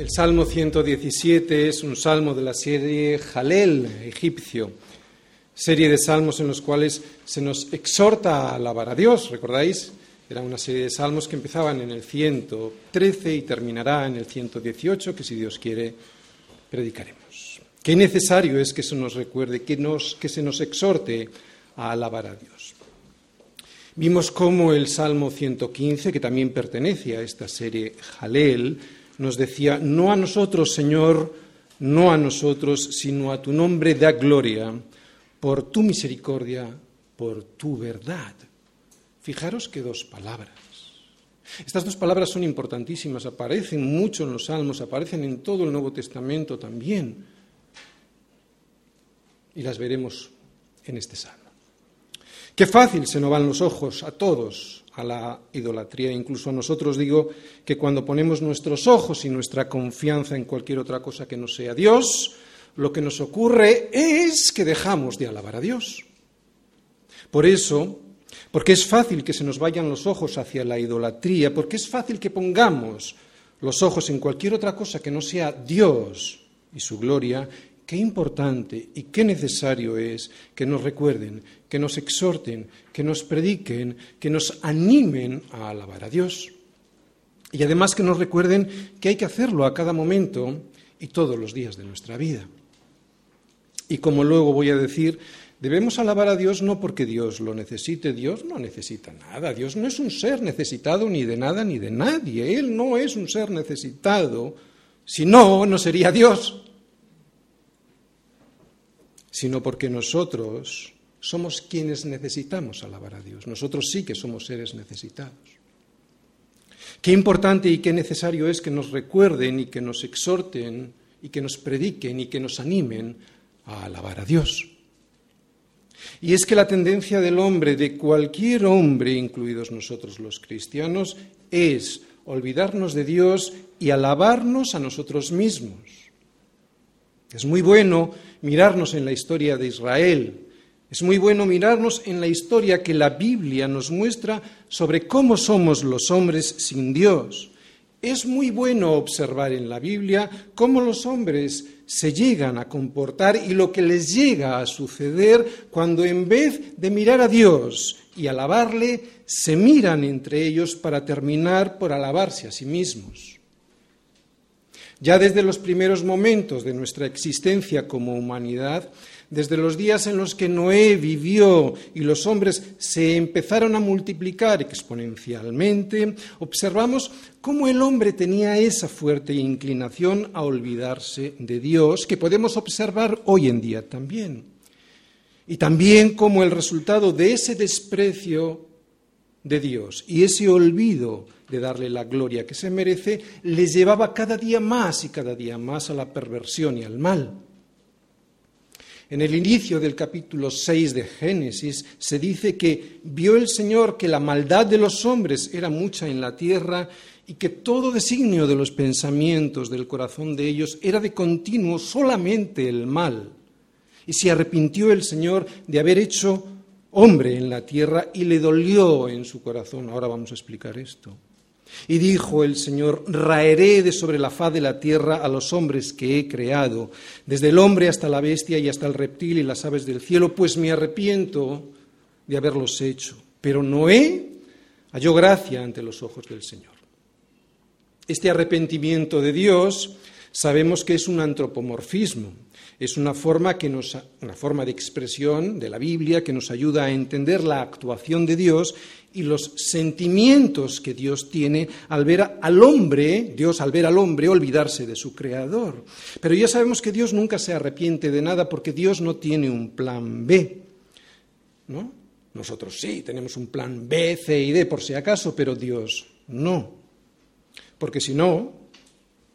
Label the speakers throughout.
Speaker 1: El Salmo 117 es un salmo de la serie Jalel, egipcio, serie de salmos en los cuales se nos exhorta a alabar a Dios, ¿recordáis? Era una serie de salmos que empezaban en el 113 y terminará en el 118, que si Dios quiere, predicaremos. Qué necesario es que se nos recuerde, que, que se nos exhorte a alabar a Dios. Vimos cómo el Salmo 115, que también pertenece a esta serie Jalel, nos decía, no a nosotros, Señor, no a nosotros, sino a tu nombre da gloria, por tu misericordia, por tu verdad. Fijaros que dos palabras. Estas dos palabras son importantísimas, aparecen mucho en los salmos, aparecen en todo el Nuevo Testamento también. Y las veremos en este salmo. Qué fácil se nos van los ojos a todos a la idolatría. Incluso a nosotros digo que cuando ponemos nuestros ojos y nuestra confianza en cualquier otra cosa que no sea Dios, lo que nos ocurre es que dejamos de alabar a Dios. Por eso, porque es fácil que se nos vayan los ojos hacia la idolatría, porque es fácil que pongamos los ojos en cualquier otra cosa que no sea Dios y su gloria, qué importante y qué necesario es que nos recuerden, que nos exhorten, que nos prediquen, que nos animen a alabar a Dios. Y además que nos recuerden que hay que hacerlo a cada momento y todos los días de nuestra vida. Y como luego voy a decir, Debemos alabar a Dios no porque Dios lo necesite, Dios no necesita nada, Dios no es un ser necesitado ni de nada ni de nadie, Él no es un ser necesitado, si no, no sería Dios, sino porque nosotros somos quienes necesitamos alabar a Dios, nosotros sí que somos seres necesitados. Qué importante y qué necesario es que nos recuerden y que nos exhorten y que nos prediquen y que nos animen a alabar a Dios. Y es que la tendencia del hombre, de cualquier hombre, incluidos nosotros los cristianos, es olvidarnos de Dios y alabarnos a nosotros mismos. Es muy bueno mirarnos en la historia de Israel, es muy bueno mirarnos en la historia que la Biblia nos muestra sobre cómo somos los hombres sin Dios. Es muy bueno observar en la Biblia cómo los hombres se llegan a comportar y lo que les llega a suceder cuando en vez de mirar a Dios y alabarle, se miran entre ellos para terminar por alabarse a sí mismos. Ya desde los primeros momentos de nuestra existencia como humanidad, desde los días en los que Noé vivió y los hombres se empezaron a multiplicar exponencialmente, observamos cómo el hombre tenía esa fuerte inclinación a olvidarse de Dios, que podemos observar hoy en día también. Y también cómo el resultado de ese desprecio de Dios y ese olvido de darle la gloria que se merece, les llevaba cada día más y cada día más a la perversión y al mal. En el inicio del capítulo 6 de Génesis se dice que vio el Señor que la maldad de los hombres era mucha en la tierra y que todo designio de los pensamientos del corazón de ellos era de continuo solamente el mal. Y se arrepintió el Señor de haber hecho hombre en la tierra y le dolió en su corazón. Ahora vamos a explicar esto. Y dijo el Señor, raeré de sobre la faz de la tierra a los hombres que he creado, desde el hombre hasta la bestia y hasta el reptil y las aves del cielo, pues me arrepiento de haberlos hecho. Pero Noé halló gracia ante los ojos del Señor. Este arrepentimiento de Dios sabemos que es un antropomorfismo, es una forma, que nos, una forma de expresión de la Biblia que nos ayuda a entender la actuación de Dios y los sentimientos que Dios tiene al ver al hombre, Dios al ver al hombre olvidarse de su creador. Pero ya sabemos que Dios nunca se arrepiente de nada porque Dios no tiene un plan B. ¿No? Nosotros sí tenemos un plan B, C y D por si acaso, pero Dios no. Porque si no,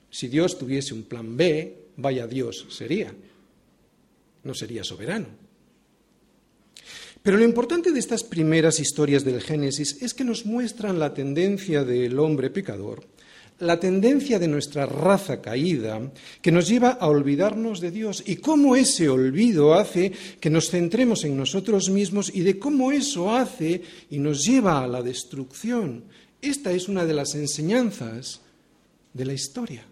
Speaker 1: si Dios tuviese un plan B, vaya Dios sería. No sería soberano. Pero lo importante de estas primeras historias del Génesis es que nos muestran la tendencia del hombre pecador, la tendencia de nuestra raza caída, que nos lleva a olvidarnos de Dios y cómo ese olvido hace que nos centremos en nosotros mismos y de cómo eso hace y nos lleva a la destrucción. Esta es una de las enseñanzas de la historia.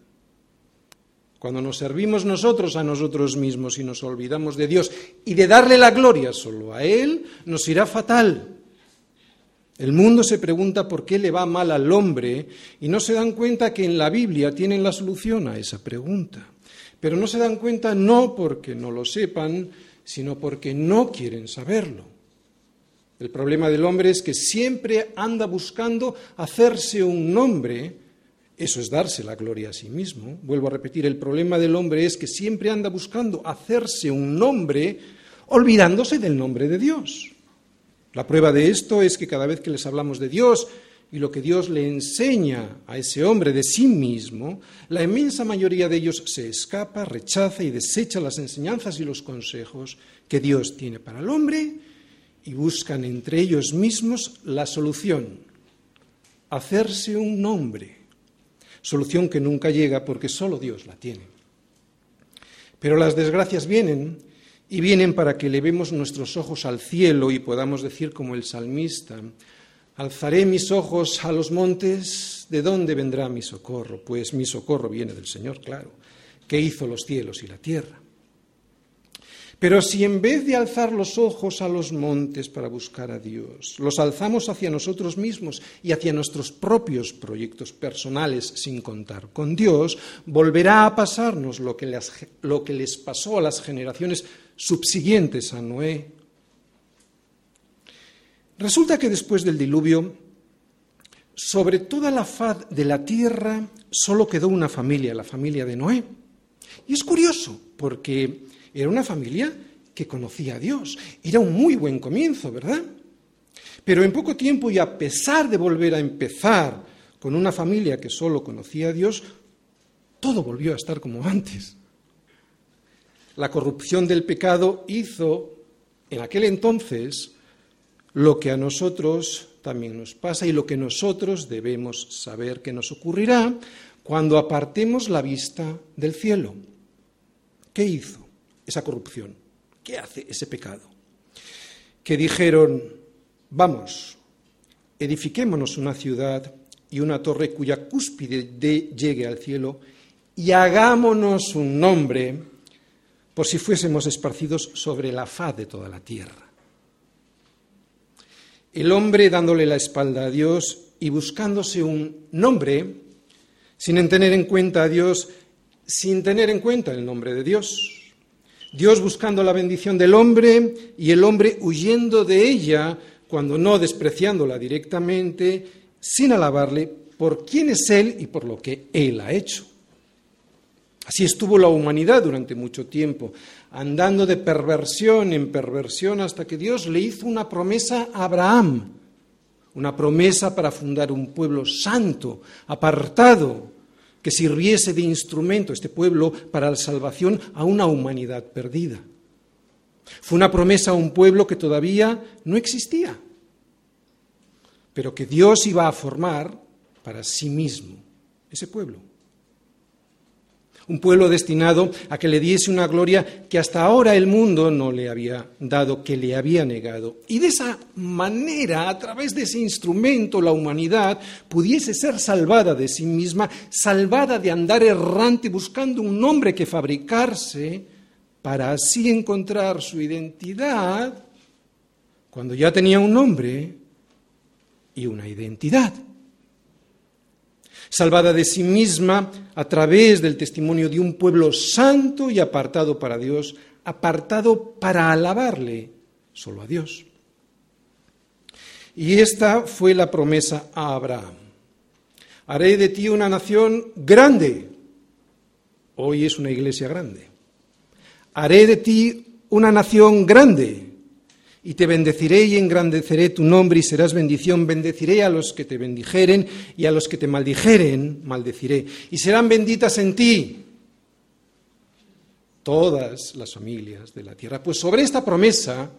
Speaker 1: Cuando nos servimos nosotros a nosotros mismos y nos olvidamos de Dios y de darle la gloria solo a Él, nos irá fatal. El mundo se pregunta por qué le va mal al hombre y no se dan cuenta que en la Biblia tienen la solución a esa pregunta. Pero no se dan cuenta no porque no lo sepan, sino porque no quieren saberlo. El problema del hombre es que siempre anda buscando hacerse un nombre eso es darse la gloria a sí mismo. Vuelvo a repetir, el problema del hombre es que siempre anda buscando hacerse un nombre olvidándose del nombre de Dios. La prueba de esto es que cada vez que les hablamos de Dios y lo que Dios le enseña a ese hombre de sí mismo, la inmensa mayoría de ellos se escapa, rechaza y desecha las enseñanzas y los consejos que Dios tiene para el hombre y buscan entre ellos mismos la solución, hacerse un nombre solución que nunca llega porque solo Dios la tiene. Pero las desgracias vienen y vienen para que levemos nuestros ojos al cielo y podamos decir como el salmista, alzaré mis ojos a los montes, ¿de dónde vendrá mi socorro? Pues mi socorro viene del Señor, claro, que hizo los cielos y la tierra. Pero si en vez de alzar los ojos a los montes para buscar a Dios, los alzamos hacia nosotros mismos y hacia nuestros propios proyectos personales sin contar con Dios, volverá a pasarnos lo que, les, pasó a las generaciones subsiguientes a Noé. Resulta que después del diluvio, sobre toda la faz de la tierra solo quedó una familia, la familia de Noé. Y es curioso, porque era una familia que conocía a Dios. Era un muy buen comienzo, ¿verdad? Pero en poco tiempo y a pesar de volver a empezar con una familia que solo conocía a Dios, todo volvió a estar como antes. La corrupción del pecado hizo en aquel entonces lo que a nosotros también nos pasa y lo que nosotros debemos saber que nos ocurrirá cuando apartemos la vista del cielo. ¿Qué hizo? Esa corrupción? ¿Qué hace ese pecado? Que dijeron, vamos, edifiquémonos una ciudad y una torre cuya cúspide llegue al cielo y hagámonos un nombre por si fuésemos esparcidos sobre la faz de toda la tierra. El hombre dándole la espalda a Dios y buscándose un nombre, sin tener en cuenta a Dios, sin tener en cuenta el nombre de Dios. Dios buscando la bendición del hombre y el hombre huyendo de ella, cuando no despreciándola directamente, sin alabarle por quién es Él y por lo que Él ha hecho. Así estuvo la humanidad durante mucho tiempo, andando de perversión en perversión hasta que Dios le hizo una promesa a Abraham, una promesa para fundar un pueblo santo, apartado, que sirviese de instrumento este pueblo para la salvación a una humanidad perdida. Fue una promesa a un pueblo que todavía no existía, pero que Dios iba a formar para sí mismo, ese pueblo un pueblo destinado a que le diese una gloria que hasta ahora el mundo no le había dado, que le había negado. Y de esa manera, a través de ese instrumento, la humanidad pudiese ser salvada de sí misma, salvada de andar errante buscando un nombre que fabricarse, para así encontrar su identidad cuando ya tenía un nombre y una identidad salvada de sí misma a través del testimonio de un pueblo santo y apartado para Dios, apartado para alabarle solo a Dios. Y esta fue la promesa a Abraham. Haré de ti una nación grande. Hoy es una iglesia grande. Haré de ti una nación grande y te bendeciré y engrandeceré tu nombre y serás bendición. Bendeciré a los que te bendijeren y a los que te maldijeren, maldeciré. Y serán benditas en ti todas las familias de la tierra. Pues sobre esta promesa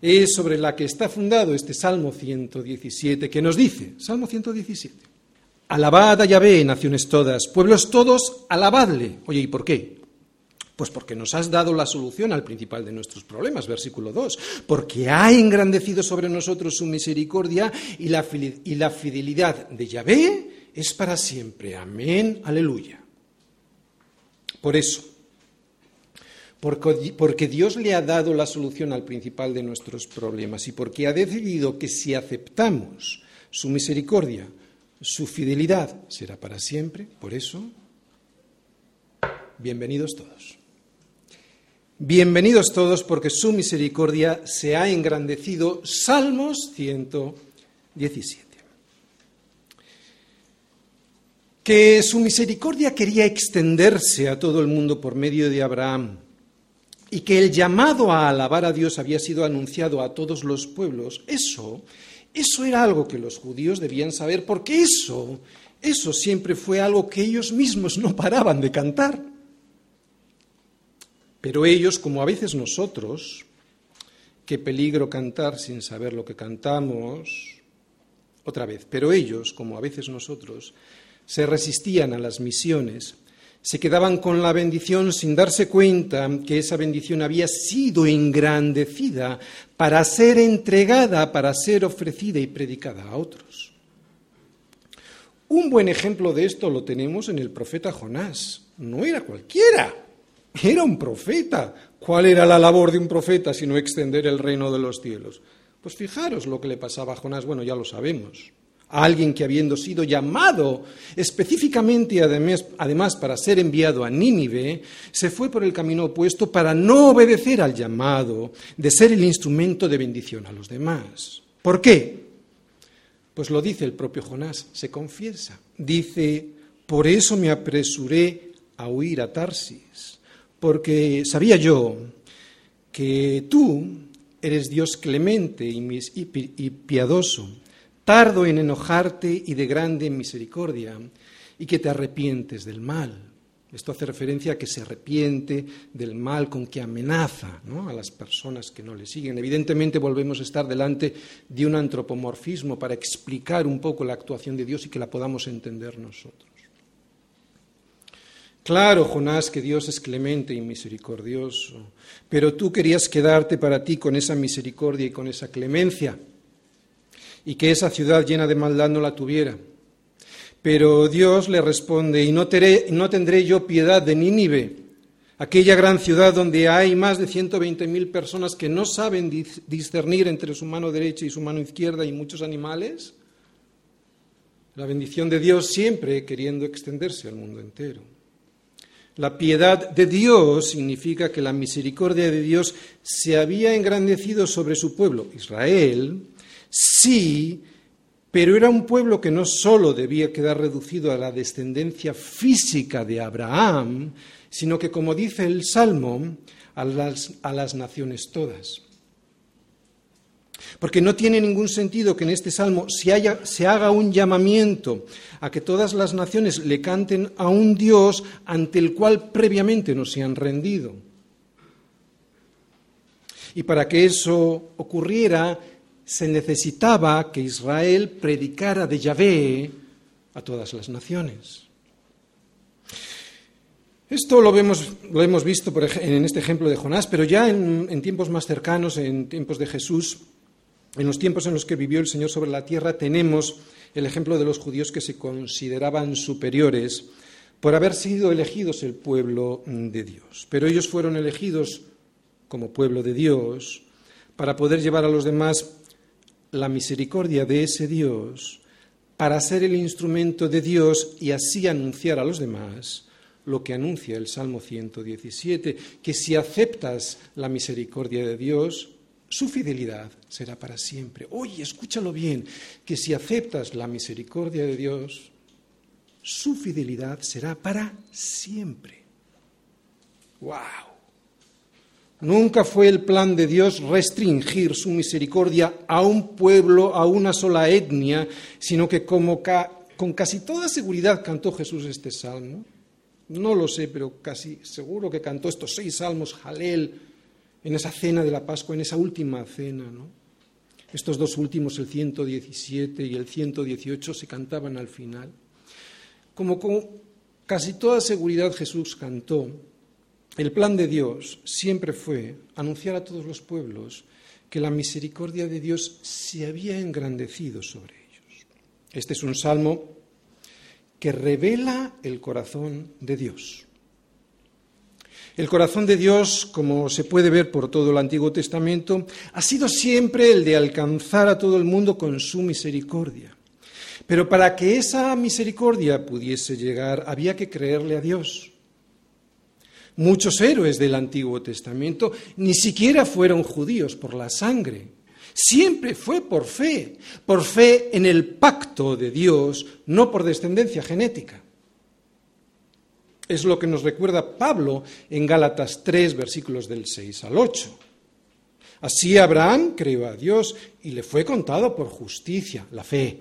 Speaker 1: es sobre la que está fundado este Salmo 117, que nos dice, Salmo 117, Alabad a Yahvé, naciones todas, pueblos todos, alabadle. Oye, ¿y por qué? Pues porque nos has dado la solución al principal de nuestros problemas, versículo 2. Porque ha engrandecido sobre nosotros su misericordia y la, y la fidelidad de Yahvé es para siempre. Amén, aleluya. Por eso, porque Dios le ha dado la solución al principal de nuestros problemas y porque ha decidido que si aceptamos su misericordia, su fidelidad será para siempre, por eso, bienvenidos todos. Bienvenidos todos porque su misericordia se ha engrandecido. Salmos 117. Que su misericordia quería extenderse a todo el mundo por medio de Abraham y que el llamado a alabar a Dios había sido anunciado a todos los pueblos, eso, eso era algo que los judíos debían saber, porque eso, eso siempre fue algo que ellos mismos no paraban de cantar. Pero ellos, como a veces nosotros, qué peligro cantar sin saber lo que cantamos, otra vez, pero ellos, como a veces nosotros, se resistían a las misiones se quedaban con la bendición sin darse cuenta que esa bendición había sido engrandecida para ser entregada, para ser ofrecida y predicada a otros. Un buen ejemplo de esto lo tenemos en el profeta Jonás. No era cualquiera, era un profeta. ¿Cuál era la labor de un profeta sino extender el reino de los cielos? Pues fijaros lo que le pasaba a Jonás, bueno, ya lo sabemos a alguien que habiendo sido llamado específicamente además, además, para ser enviado a Nínive, se fue por el camino opuesto para no obedecer al llamado de ser el instrumento de bendición a los demás. ¿Por qué? Pues lo dice el propio Jonás, se confiesa. Dice, por eso me apresuré a huir a Tarsis, porque sabía yo que tú eres Dios clemente y piadoso tardo en enojarte y de grande en misericordia, y que te arrepientes del mal. Esto hace referencia a que se arrepiente del mal con que amenaza a las personas que no le siguen. Evidentemente volvemos a estar delante de un antropomorfismo para explicar un poco la actuación de Dios y que la podamos entender nosotros. Claro, Jonás, que Dios es clemente y misericordioso, pero tú querías quedarte para ti con esa misericordia y con esa clemencia y que esa ciudad llena de maldad no la tuviera. Pero Dios le responde, y no, tendré yo piedad de Nínive, aquella gran ciudad donde hay más de 120.000 personas que no saben discernir entre su mano derecha y su mano izquierda y muchos animales. La bendición de Dios siempre queriendo extenderse al mundo entero. La piedad de Dios significa que la misericordia de Dios se había engrandecido sobre su pueblo, Israel, Sí, pero era un pueblo que no solo debía quedar reducido a la descendencia física de Abraham, sino que, como dice el Salmo, a las, naciones todas. Porque no tiene ningún sentido que en este salmo se, haga un llamamiento a que todas las naciones le canten a un Dios ante el cual previamente no se han rendido. Y para que eso ocurriera, se necesitaba que Israel predicara de Yahvé a todas las naciones. Esto lo, hemos visto en este ejemplo de Jonás, pero ya en, en tiempos más cercanos, en tiempos de Jesús, en los tiempos en los que vivió el Señor sobre la tierra, tenemos el ejemplo de los judíos que se consideraban superiores por haber sido elegidos el pueblo de Dios. Pero ellos fueron elegidos como pueblo de Dios para poder llevar a los demás la misericordia de ese Dios para ser el instrumento de Dios y así anunciar a los demás lo que anuncia el Salmo 117, que si aceptas la misericordia de Dios, su fidelidad será para siempre. Oye, escúchalo bien, que si aceptas la misericordia de Dios, su fidelidad será para siempre. ¡Wow! Nunca fue el plan de Dios restringir su misericordia a un pueblo, a una sola etnia, sino que como con casi toda seguridad cantó Jesús este salmo. No lo sé, pero casi seguro que cantó estos seis salmos Jalel en esa cena de la Pascua, en esa última cena. Estos dos últimos, el 117 y el 118, se cantaban al final. Como con casi toda seguridad Jesús cantó, el plan de Dios siempre fue anunciar a todos los pueblos que la misericordia de Dios se había engrandecido sobre ellos. Este es un salmo que revela el corazón de Dios. El corazón de Dios, como se puede ver por todo el Antiguo Testamento, ha sido siempre el de alcanzar a todo el mundo con su misericordia. Pero para que esa misericordia pudiese llegar, había que creerle a Dios. Muchos héroes del Antiguo Testamento ni siquiera fueron judíos por la sangre. Siempre fue por fe, por fe en el pacto de Dios, no por descendencia genética. Es lo que nos recuerda Pablo en Gálatas 3, versículos del 6 al 8. Así Abraham creyó a Dios y le fue contado por justicia, la fe.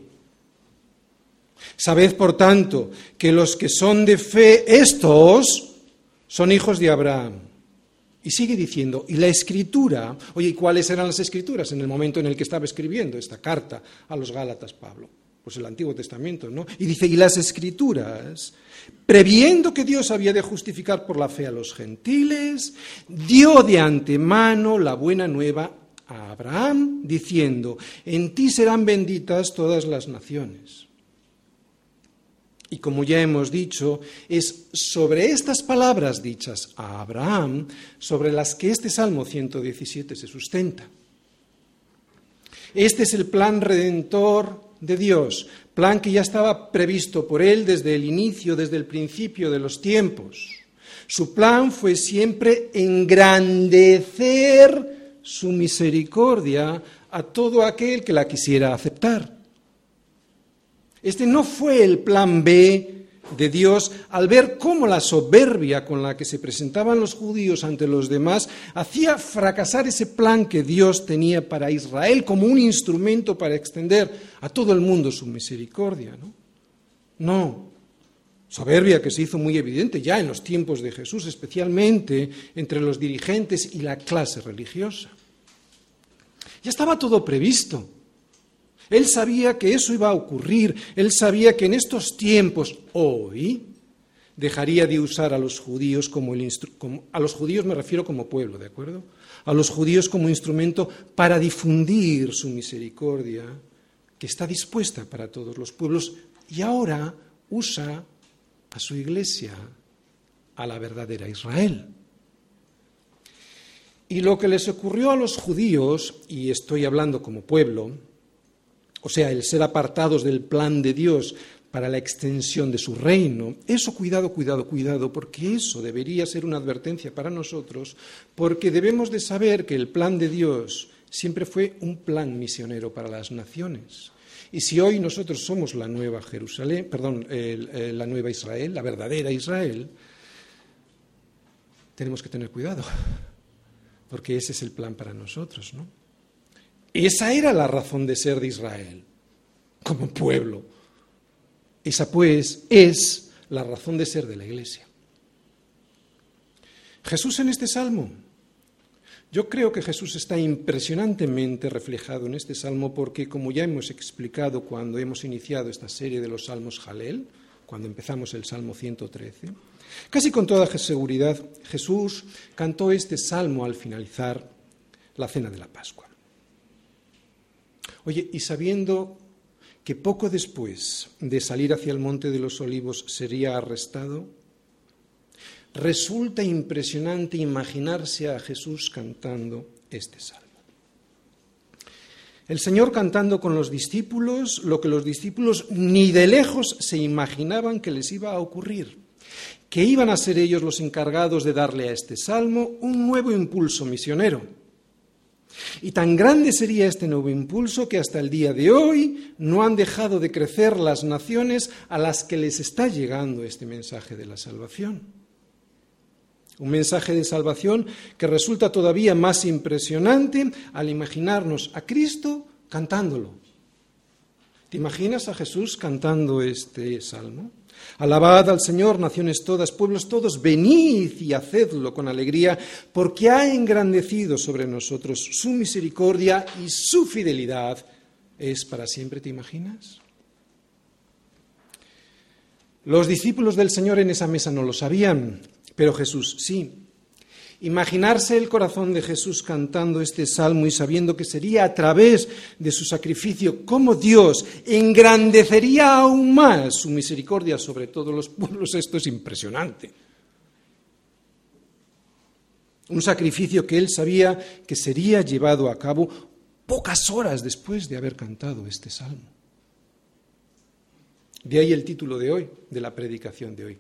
Speaker 1: Sabed, por tanto, que los que son de fe, estos son hijos de Abraham. Y sigue diciendo, y la escritura, oye, ¿y cuáles eran las escrituras en el momento en el que estaba escribiendo esta carta a los Gálatas, Pablo? Pues el Antiguo Testamento, ¿no? Y dice, y las escrituras previendo que Dios había de justificar por la fe a los gentiles, dio de antemano la buena nueva a Abraham, diciendo, en ti serán benditas todas las naciones. Y como ya hemos dicho, es sobre estas palabras dichas a Abraham sobre las que este Salmo 117 se sustenta. Este es el plan redentor de Dios, plan que ya estaba previsto por Él desde el inicio, desde el principio de los tiempos. Su plan fue siempre engrandecer su misericordia a todo aquel que la quisiera aceptar. Este no fue el plan B de Dios al ver cómo la soberbia con la que se presentaban los judíos ante los demás hacía fracasar ese plan que Dios tenía para Israel como un instrumento para extender a todo el mundo su misericordia. No, no. soberbia que se hizo muy evidente ya en los tiempos de Jesús, especialmente entre los dirigentes y la clase religiosa. Ya estaba todo previsto. Él sabía que eso iba a ocurrir, él sabía que en estos tiempos, hoy, dejaría de usar a los judíos como, el a los judíos me refiero como pueblo, ¿de acuerdo? A los judíos como instrumento para difundir su misericordia, que está dispuesta para todos los pueblos, y ahora usa a su iglesia, a la verdadera Israel. Y lo que les ocurrió a los judíos, y estoy hablando como pueblo, o sea, el ser apartados del plan de Dios para la extensión de su reino. Eso, cuidado, cuidado, cuidado, porque eso debería ser una advertencia para nosotros, porque debemos de saber que el plan de Dios siempre fue un plan misionero para las naciones. Y si hoy nosotros somos la nueva Jerusalén, perdón, la nueva Israel, la verdadera Israel, tenemos que tener cuidado, porque ese es el plan para nosotros, ¿no? Esa era la razón de ser de Israel, como pueblo. Esa pues es la razón de ser de la Iglesia. Jesús en este salmo. Yo creo que Jesús está impresionantemente reflejado en este salmo porque, como ya hemos explicado cuando hemos iniciado esta serie de los salmos Jalel, cuando empezamos el Salmo 113, casi con toda seguridad Jesús cantó este salmo al finalizar la cena de la Pascua. Oye, y sabiendo que poco después de salir hacia el Monte de los Olivos sería arrestado, resulta impresionante imaginarse a Jesús cantando este salmo. El Señor cantando con los discípulos lo que los discípulos ni de lejos se imaginaban que les iba a ocurrir, que iban a ser ellos los encargados de darle a este salmo un nuevo impulso misionero y tan grande sería este nuevo impulso que hasta el día de hoy no han dejado de crecer las naciones a las que les está llegando este mensaje de la salvación. Un mensaje de salvación que resulta todavía más impresionante al imaginarnos a Cristo cantándolo. ¿Te imaginas a Jesús cantando este salmo? Alabad al Señor, naciones todas, pueblos todos, venid y hacedlo con alegría, porque ha engrandecido sobre nosotros su misericordia y su fidelidad es para siempre, ¿te imaginas? Los discípulos del Señor en esa mesa no lo sabían, pero Jesús sí. Imaginarse el corazón de Jesús cantando este salmo y sabiendo que sería a través de su sacrificio como Dios engrandecería aún más su misericordia sobre todos los pueblos, esto es impresionante. un sacrificio que él sabía que sería llevado a cabo pocas horas después de haber cantado este salmo. De ahí el título de hoy, de la predicación de hoy.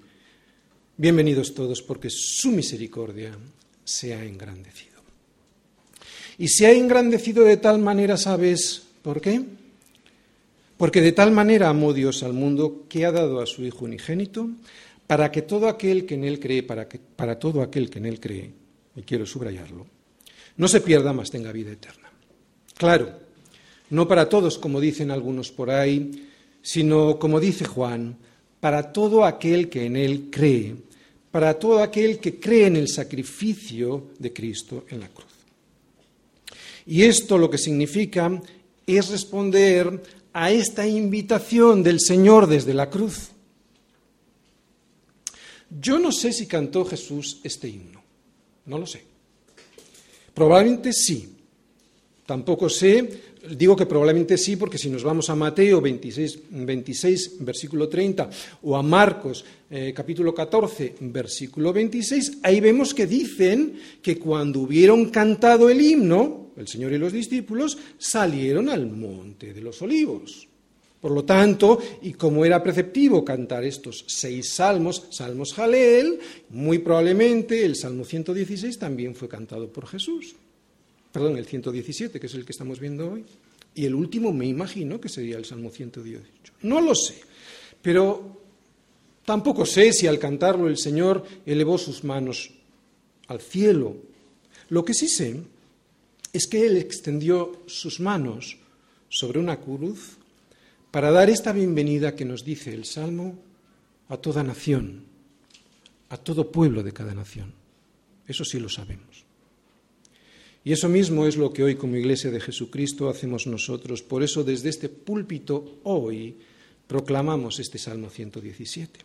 Speaker 1: Bienvenidos todos porque su misericordia se ha engrandecido. Y se ha engrandecido de tal manera, ¿sabes por qué? Porque de tal manera amó Dios al mundo que ha dado a su Hijo unigénito para que todo aquel que en Él cree, para, que, para todo aquel que en Él cree, y quiero subrayarlo, no se pierda, más tenga vida eterna. Claro, no para todos, como dicen algunos por ahí, sino, como dice Juan, para todo aquel que en Él cree, para todo aquel que cree en el sacrificio de Cristo en la cruz. Y esto lo que significa es responder a esta invitación del Señor desde la cruz. Yo no sé si cantó Jesús este himno, no lo sé. Probablemente sí. Tampoco sé, digo que probablemente sí, porque si nos vamos a Mateo 26, 26 versículo 30, o a Marcos eh, capítulo 14, versículo 26, ahí vemos que dicen que cuando hubieron cantado el himno, el Señor y los discípulos salieron al monte de los olivos. Por lo tanto, y como era preceptivo cantar estos seis salmos, salmos Jaleel, muy probablemente el Salmo 116 también fue cantado por Jesús. Perdón, el 117, que es el que estamos viendo hoy. Y el último me imagino que sería el Salmo 118. No lo sé, pero tampoco sé si al cantarlo el Señor elevó sus manos al cielo. Lo que sí sé es que Él extendió sus manos sobre una cruz para dar esta bienvenida que nos dice el Salmo a toda nación, a todo pueblo de cada nación. Eso sí lo sabemos. Y eso mismo es lo que hoy como Iglesia de Jesucristo hacemos nosotros. Por eso desde este púlpito hoy proclamamos este Salmo 117.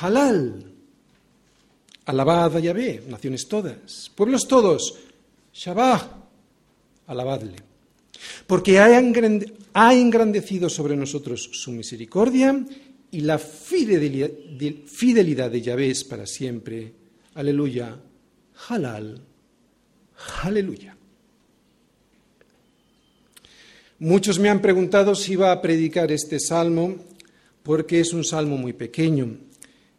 Speaker 1: Halal, alabad a Yahvé, naciones todas, pueblos todos, Shabbat, alabadle porque ha engrandecido sobre nosotros su misericordia y la fidelidad de Yahvé es para siempre. Aleluya, halal, aleluya. Muchos me han preguntado si iba a predicar este salmo porque es un salmo muy pequeño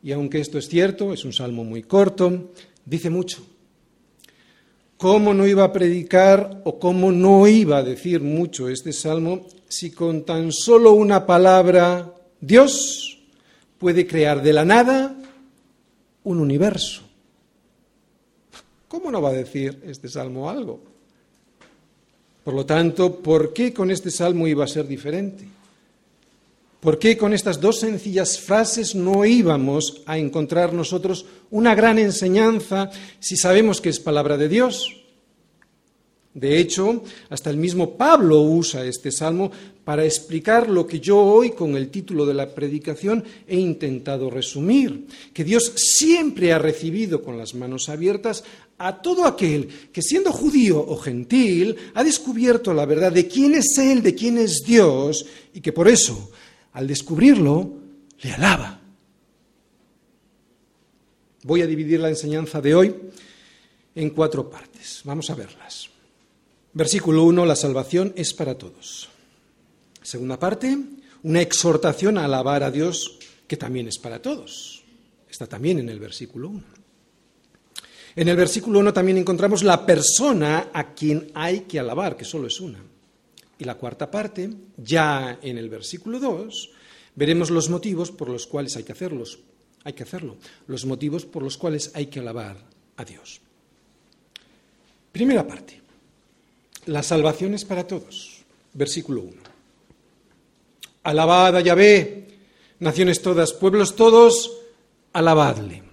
Speaker 1: y aunque esto es cierto, es un salmo muy corto, dice mucho. ¿Cómo no iba a predicar o cómo no iba a decir mucho este salmo si con tan solo una palabra Dios puede crear de la nada un universo? ¿Cómo no va a decir este salmo algo? Por lo tanto, ¿por qué con este salmo iba a ser diferente? ¿Por qué con estas dos sencillas frases no íbamos a encontrar nosotros una gran enseñanza si sabemos que es palabra de Dios? De hecho, hasta el mismo Pablo usa este salmo para explicar lo que yo hoy, con el título de la predicación, he intentado resumir, que Dios siempre ha recibido con las manos abiertas a todo aquel que, siendo judío o gentil, ha descubierto la verdad de quién es Él, de quién es Dios, y que por eso al descubrirlo, le alaba. Voy a dividir la enseñanza de hoy en cuatro partes. Vamos a verlas. Versículo 1, la salvación es para todos. Segunda parte, una exhortación a alabar a Dios que también es para todos. Está también en el versículo 1. En el versículo 1 también encontramos la persona a quien hay que alabar, que solo es una. Y la cuarta parte, ya en el versículo 2, veremos los motivos por los cuales hay que hacerlos. Hay que hacerlo. Los motivos por los cuales hay que alabar a Dios. Primera parte. La salvación es para todos. Versículo 1. Alabad a Yahvé, naciones todas, pueblos todos, alabadle.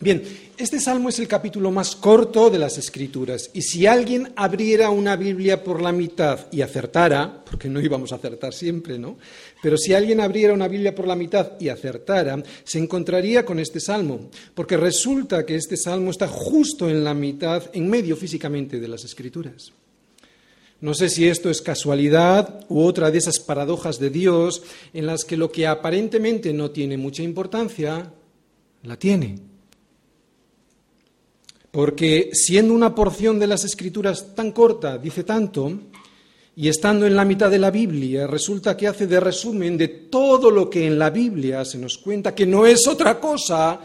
Speaker 1: Bien, este salmo es el capítulo más corto de las Escrituras y si alguien abriera una Biblia por la mitad y acertara, porque no íbamos a acertar siempre, ¿no? Pero si alguien abriera una Biblia por la mitad y acertara, se encontraría con este salmo, porque resulta que este salmo está justo en la mitad, en medio físicamente de las Escrituras. No sé si esto es casualidad u otra de esas paradojas de Dios en las que lo que aparentemente no tiene mucha importancia, la tiene. Porque siendo una porción de las escrituras tan corta, dice tanto, y estando en la mitad de la Biblia, resulta que hace de resumen de todo lo que en la Biblia se nos cuenta, que no es otra cosa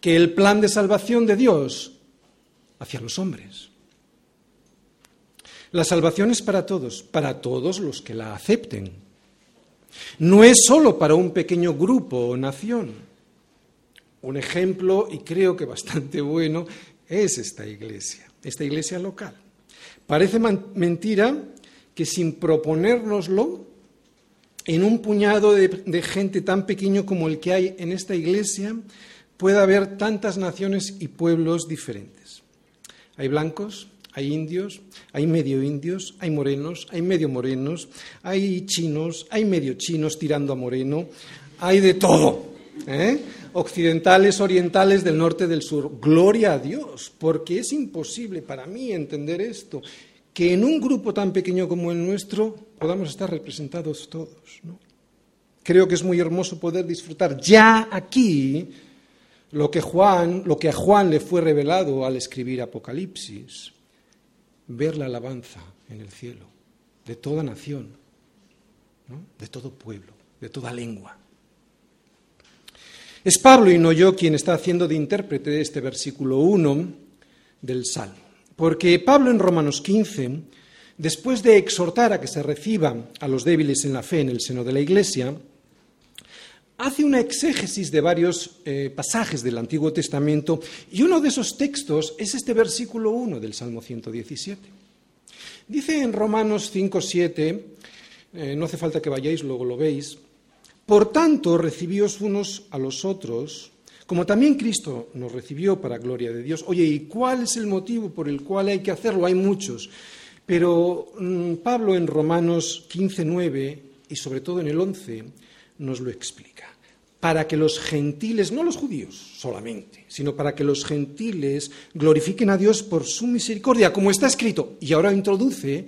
Speaker 1: que el plan de salvación de Dios hacia los hombres. La salvación es para todos, para todos los que la acepten. No es solo para un pequeño grupo o nación. Un ejemplo, y creo que bastante bueno, es esta iglesia, esta iglesia local. Parece mentira que sin proponérnoslo, en un puñado de, gente tan pequeño como el que hay en esta iglesia, pueda haber tantas naciones y pueblos diferentes. Hay blancos, hay indios, hay medio indios, hay morenos, hay medio morenos, hay chinos, hay medio chinos tirando a moreno, hay de todo. ¿eh? Occidentales, orientales, del norte, del sur. Gloria a Dios, porque es imposible para mí entender esto, que en un grupo tan pequeño como el nuestro podamos estar representados todos. Creo que es muy hermoso poder disfrutar ya aquí lo que, Juan, lo que a Juan le fue revelado al escribir Apocalipsis ver la alabanza en el cielo de toda nación, de todo pueblo, de toda lengua. Es Pablo y no yo quien está haciendo de intérprete de este versículo 1 del Salmo, porque Pablo en Romanos 15, después de exhortar a que se reciba a los débiles en la fe en el seno de la Iglesia, hace una exégesis de varios eh, pasajes del Antiguo Testamento y uno de esos textos es este versículo 1 del Salmo 117. Dice en Romanos 5, 7, eh, no hace falta que vayáis, luego lo veis, por tanto recibíos unos a los otros, como también Cristo nos recibió para gloria de Dios. Oye, ¿y cuál es el motivo por el cual hay que hacerlo? Hay muchos. Pero mm, Pablo en Romanos 15, 9 y sobre todo en el 11 nos lo explica para que los gentiles, no los judíos solamente, sino para que los gentiles glorifiquen a Dios por su misericordia, como está escrito. Y ahora introduce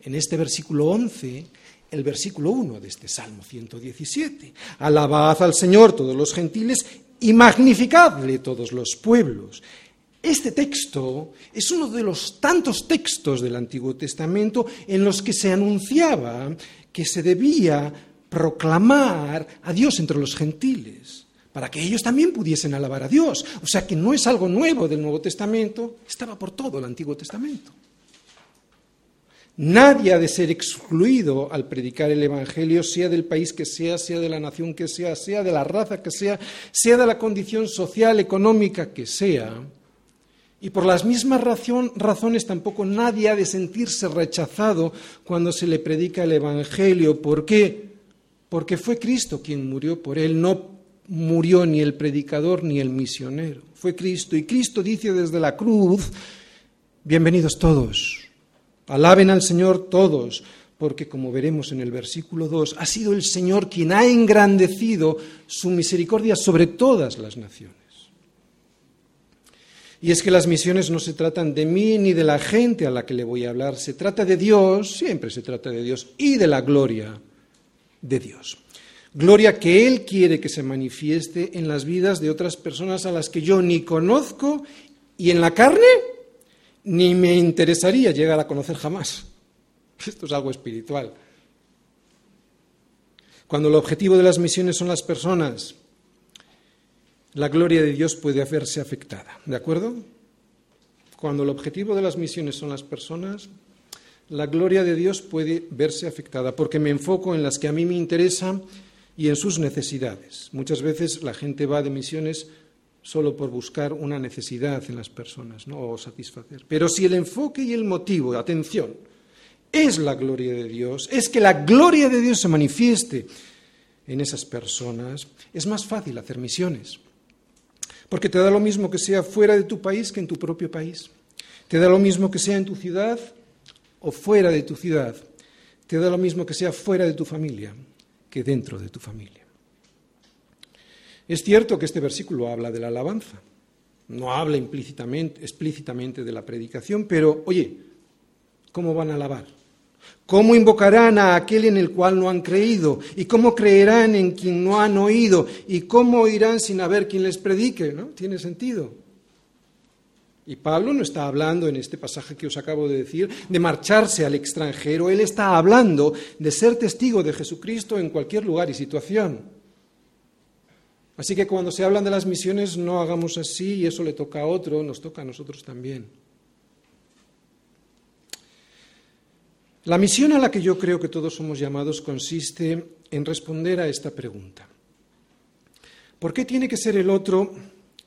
Speaker 1: en este versículo 11 el versículo 1 de este Salmo 117. Alabad al Señor todos los gentiles y magnificadle todos los pueblos. Este texto es uno de los tantos textos del Antiguo Testamento en los que se anunciaba que se debía proclamar a Dios entre los gentiles, para que ellos también pudiesen alabar a Dios. O sea que no es algo nuevo del Nuevo Testamento, estaba por todo el Antiguo Testamento. Nadie ha de ser excluido al predicar el Evangelio, sea del país que sea, sea de la nación que sea, sea de la raza que sea, sea de la condición social, económica que sea. Y por las mismas razones tampoco nadie ha de sentirse rechazado cuando se le predica el Evangelio. ¿Por qué? porque fue Cristo quien murió por él, no murió ni el predicador ni el misionero, fue Cristo. Y Cristo dice desde la cruz, bienvenidos todos, alaben al Señor todos, porque como veremos en el versículo 2, ha sido el Señor quien ha engrandecido su misericordia sobre todas las naciones. Y es que las misiones no se tratan de mí ni de la gente a la que le voy a hablar, se trata de Dios, siempre se trata de Dios, y de la gloria de Dios. Gloria que Él quiere que se manifieste en las vidas de otras personas a las que yo ni conozco y en la carne ni me interesaría llegar a conocer jamás. Esto es algo espiritual. Cuando el objetivo de las misiones son las personas, la gloria de Dios puede hacerse afectada. ¿De acuerdo? Cuando el objetivo de las misiones son las personas, la gloria de Dios puede verse afectada, porque me enfoco en las que a mí me interesan y en sus necesidades. Muchas veces la gente va de misiones solo por buscar una necesidad en las personas, ¿no? o satisfacer. Pero si el enfoque y el motivo, atención, es la gloria de Dios, es que la gloria de Dios se manifieste en esas personas, es más fácil hacer misiones. Porque te da lo mismo que sea fuera de tu país que en tu propio país. Te da lo mismo que sea en tu ciudad o fuera de tu ciudad, te da lo mismo que sea fuera de tu familia que dentro de tu familia. Es cierto que este versículo habla de la alabanza, no habla implícitamente, explícitamente de la predicación, pero oye, ¿cómo van a alabar? ¿Cómo invocarán a aquel en el cual no han creído? ¿Y cómo creerán en quien no han oído? ¿Y cómo oirán sin haber quien les predique? ¿No? Tiene sentido. Y Pablo no está hablando en este pasaje que os acabo de decir de marcharse al extranjero, él está hablando de ser testigo de Jesucristo en cualquier lugar y situación. Así que cuando se hablan de las misiones no hagamos así y eso le toca a otro, nos toca a nosotros también. La misión a la que yo creo que todos somos llamados consiste en responder a esta pregunta. ¿Por qué tiene que ser el otro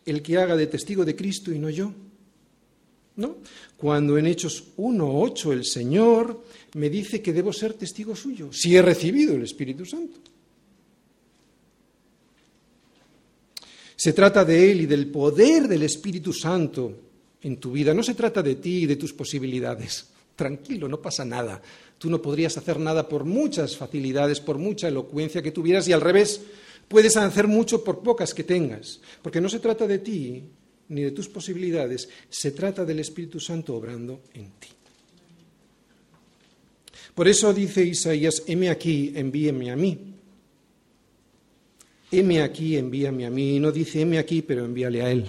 Speaker 1: el que haga de testigo de Cristo y no yo? ¿No? Cuando en Hechos 1.8 el Señor me dice que debo ser testigo suyo, si he recibido el Espíritu Santo. Se trata de Él y del poder del Espíritu Santo en tu vida. No se trata de ti y de tus posibilidades. Tranquilo, no pasa nada. Tú no podrías hacer nada por muchas facilidades, por mucha elocuencia que tuvieras y al revés, puedes hacer mucho por pocas que tengas. Porque no se trata de ti ni de tus posibilidades, se trata del Espíritu Santo obrando en ti. Por eso dice Isaías, heme aquí, envíeme a mí heme aquí, envíame a mí. No dice, heme aquí, pero envíale a él.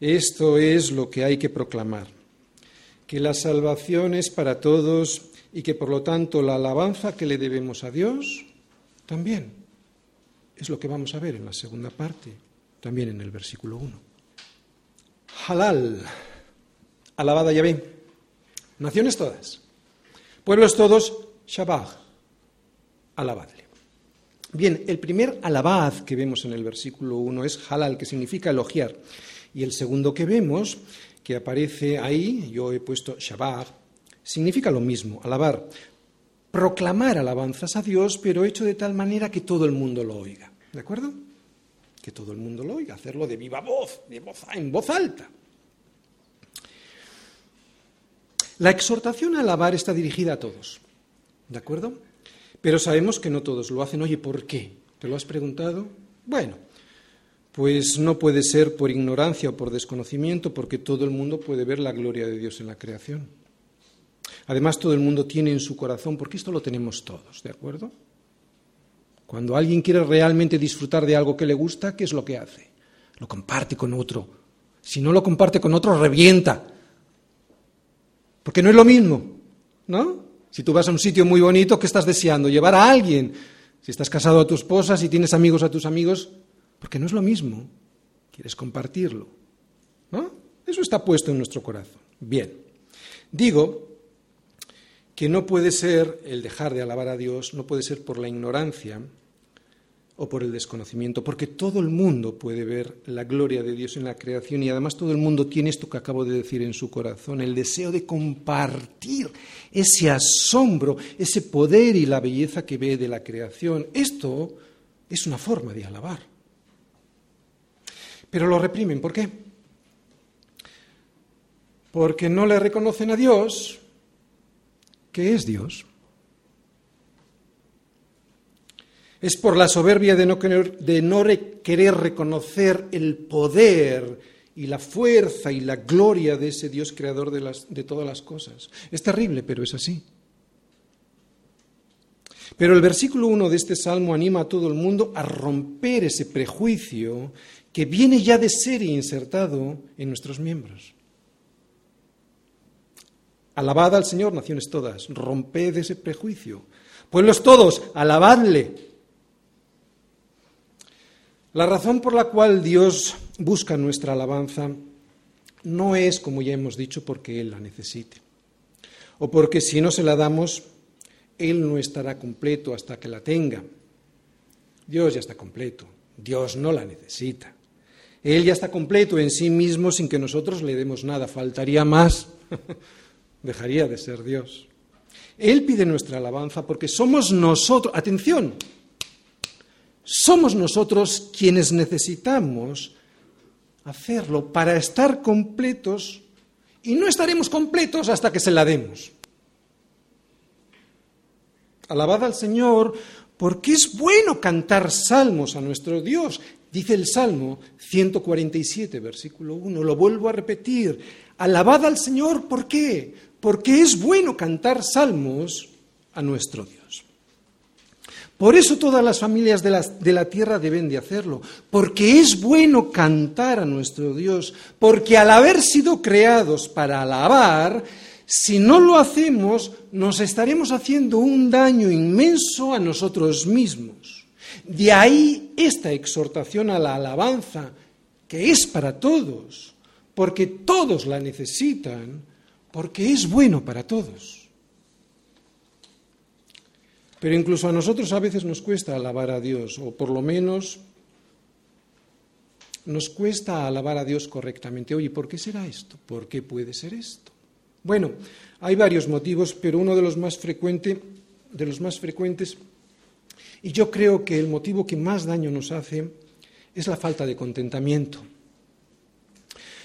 Speaker 1: Esto es lo que hay que proclamar, que la salvación es para todos y que por lo tanto la alabanza que le debemos a Dios también es lo que vamos a ver en la segunda parte, también en el versículo 1. Halal, alabada Yahvé. Naciones todas, pueblos todos, Shabbat, alabadle. Bien, el primer alabad que vemos en el versículo 1 es halal, que significa elogiar. Y el segundo que vemos, que aparece ahí, yo he puesto shabbat, significa lo mismo, alabar, proclamar alabanzas a Dios, pero hecho de tal manera que todo el mundo lo oiga. ¿De acuerdo? Que todo el mundo lo oiga, hacerlo de viva voz, de voz en voz alta. La exhortación a alabar está dirigida a todos. ¿De acuerdo? Pero sabemos que no todos lo hacen. Oye, ¿por qué? ¿Te lo has preguntado? Bueno, pues no puede ser por ignorancia o por desconocimiento, porque todo el mundo puede ver la gloria de Dios en la creación. Además, todo el mundo tiene en su corazón, porque esto lo tenemos todos, ¿de acuerdo? Cuando alguien quiere realmente disfrutar de algo que le gusta, ¿qué es lo que hace? Lo comparte con otro. Si no lo comparte con otro, revienta. Porque no es lo mismo, ¿no? Si tú vas a un sitio muy bonito, ¿qué estás deseando? Llevar a alguien. Si estás casado a tu esposa, si tienes amigos a tus amigos, porque no es lo mismo. Quieres compartirlo. ¿No? Eso está puesto en nuestro corazón. Bien. Digo que no puede ser el dejar de alabar a Dios, no puede ser por la ignorancia, o por el desconocimiento, porque todo el mundo puede ver la gloria de Dios en la creación y además todo el mundo tiene esto que acabo de decir en su corazón, el deseo de compartir ese asombro, ese poder y la belleza que ve de la creación. Esto es una forma de alabar. Pero lo reprimen, ¿por qué? Porque no le reconocen a Dios, que es Dios. Es por la soberbia de no, querer, reconocer el poder y la fuerza y la gloria de ese Dios creador de, todas las cosas. Es terrible, pero es así. Pero el versículo 1 de este salmo anima a todo el mundo a romper ese prejuicio que viene ya de ser insertado en nuestros miembros. Alabad al Señor, naciones todas, romped ese prejuicio. Pueblos todos, alabadle. La razón por la cual Dios busca nuestra alabanza no es, como ya hemos dicho, porque Él la necesite, o porque si no se la damos, Él no estará completo hasta que la tenga. Dios ya está completo, Dios no la necesita. Él ya está completo en sí mismo sin que nosotros le demos nada, faltaría más, dejaría de ser Dios. Él pide nuestra alabanza porque somos nosotros, atención, somos nosotros quienes necesitamos hacerlo para estar completos y no estaremos completos hasta que se la demos. Alabad al Señor porque es bueno cantar salmos a nuestro Dios. Dice el Salmo 147, versículo 1. Lo vuelvo a repetir. Alabad al Señor, ¿por qué? Porque es bueno cantar salmos a nuestro Dios. Por eso todas las familias de la, de la, tierra deben de hacerlo, porque es bueno cantar a nuestro Dios, porque al haber sido creados para alabar, si no lo hacemos, nos estaremos haciendo un daño inmenso a nosotros mismos. De ahí esta exhortación a la alabanza, que es para todos, porque todos la necesitan, porque es bueno para todos. Pero incluso a nosotros a veces nos cuesta alabar a Dios, o por lo menos nos cuesta alabar a Dios correctamente. Oye, ¿por qué será esto? ¿Por qué puede ser esto? Bueno, hay varios motivos, pero uno de los más frecuentes, de los más frecuentes, y yo creo que el motivo que más daño nos hace es la falta de contentamiento.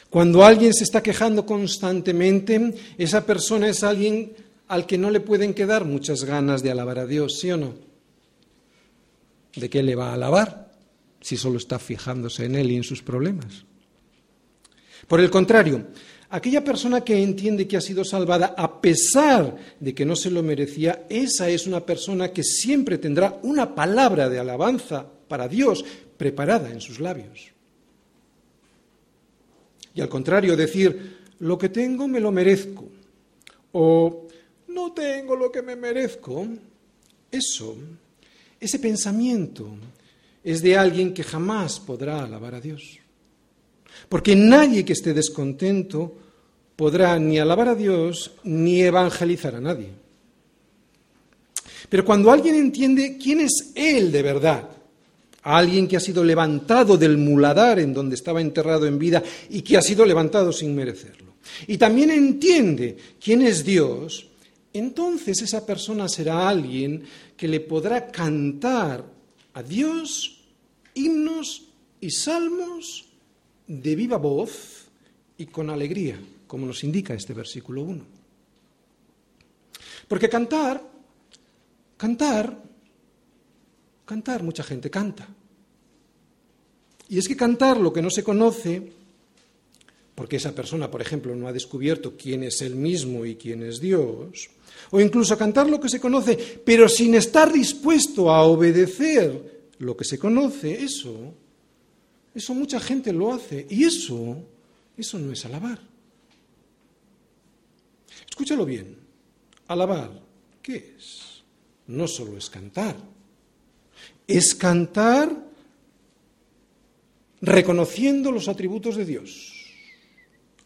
Speaker 1: Cuando alguien se está quejando constantemente, esa persona es alguien al que no le pueden quedar muchas ganas de alabar a Dios, ¿sí o no? ¿De qué le va a alabar si solo está fijándose en él y en sus problemas? Por el contrario, aquella persona que entiende que ha sido salvada a pesar de que no se lo merecía, esa es una persona que siempre tendrá una palabra de alabanza para Dios preparada en sus labios. Y al contrario, decir, lo que tengo me lo merezco, o no tengo lo que me merezco, eso, ese pensamiento es de alguien que jamás podrá alabar a Dios. Porque nadie que esté descontento podrá ni alabar a Dios ni evangelizar a nadie. Pero cuando alguien entiende quién es Él de verdad, alguien que ha sido levantado del muladar en donde estaba enterrado en vida y que ha sido levantado sin merecerlo, y también entiende quién es Dios, entonces esa persona será alguien que le podrá cantar a Dios himnos y salmos de viva voz y con alegría, como nos indica este versículo 1. Porque cantar, cantar, cantar, mucha gente canta. Y es que cantar lo que no se conoce porque esa persona, por ejemplo, no ha descubierto quién es él mismo y quién es Dios, o incluso cantar lo que se conoce, pero sin estar dispuesto a obedecer lo que se conoce, eso, eso mucha gente lo hace, y eso, eso no es alabar. Escúchalo bien, alabar, ¿qué es? No solo es cantar, es cantar reconociendo los atributos de Dios